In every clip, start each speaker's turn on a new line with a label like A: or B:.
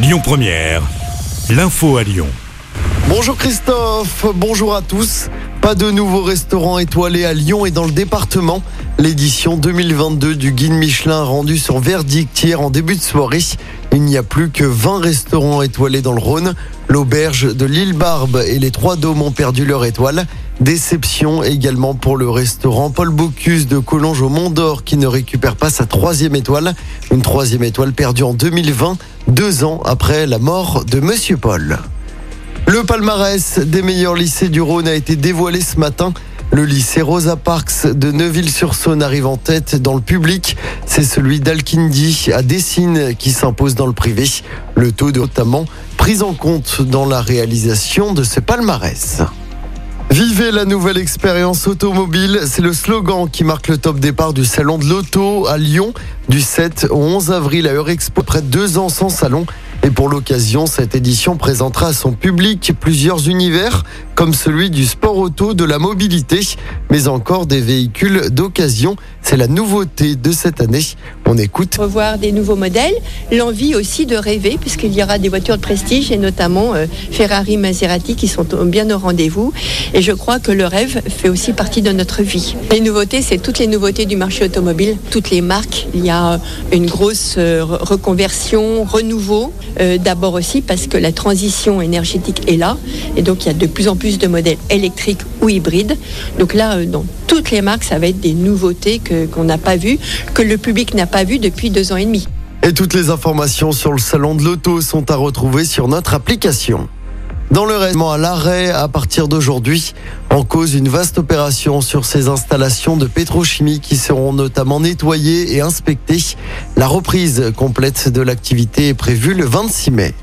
A: Lyon Première, l'info à Lyon.
B: Bonjour Christophe, bonjour à tous. Pas de nouveaux restaurants étoilés à Lyon et dans le département. L'édition 2022 du guide Michelin rendu son verdict hier en début de soirée. Il n'y a plus que 20 restaurants étoilés dans le Rhône. L'auberge de l'île Barbe et les Trois Dômes ont perdu leur étoile. Déception également pour le restaurant Paul Bocuse de Collonges au Mont d'Or qui ne récupère pas sa troisième étoile. Une troisième étoile perdue en 2020, deux ans après la mort de Monsieur Paul. Le palmarès des meilleurs lycées du Rhône a été dévoilé ce matin. Le lycée Rosa Parks de Neuville-sur-Saône arrive en tête dans le public. C'est celui d'Alkindi à Dessines qui s'impose dans le privé. Le taux de notamment pris en compte dans la réalisation de ce palmarès. Vivez la nouvelle expérience automobile, c'est le slogan qui marque le top départ du salon de l'auto à Lyon du 7 au 11 avril à Eurexpo. Près de deux ans sans salon. Et pour l'occasion, cette édition présentera à son public plusieurs univers, comme celui du sport auto, de la mobilité, mais encore des véhicules d'occasion. C'est la nouveauté de cette année. On écoute.
C: Revoir des nouveaux modèles, l'envie aussi de rêver, puisqu'il y aura des voitures de prestige et notamment euh, Ferrari, Maserati qui sont bien au rendez-vous. Et je crois que le rêve fait aussi partie de notre vie. Les nouveautés, c'est toutes les nouveautés du marché automobile, toutes les marques. Il y a une grosse euh, reconversion, renouveau. Euh, d'abord aussi parce que la transition énergétique est là. Et donc, il y a de plus en plus de modèles électriques ou hybrides. Donc là, dans toutes les marques, ça va être des nouveautés qu'on n'a pas vues, que le public n'a pas vues depuis deux ans et demi.
B: Et toutes les informations sur le salon de l'auto sont à retrouver sur notre application. Dans le reste, à l'arrêt à partir d'aujourd'hui, en cause une vaste opération sur ces installations de pétrochimie qui seront notamment nettoyées et inspectées. La reprise complète de l'activité est prévue le 26 mai.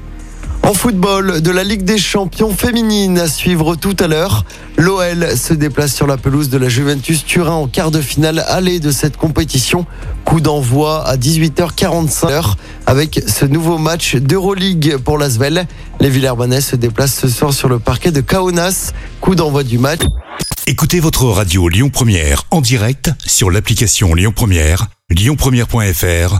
B: En football, de la Ligue des champions féminines à suivre tout à l'heure. L'OL se déplace sur la pelouse de la Juventus Turin en quart de finale aller de cette compétition. Coup d'envoi à 18h45 avec ce nouveau match d'Euroleague pour l'Asvel. Les Villers-Banais se déplacent ce soir sur le parquet de Kaunas. Coup d'envoi du match.
A: Écoutez votre radio Lyon Première en direct sur l'application Lyon Première, lyonpremière.fr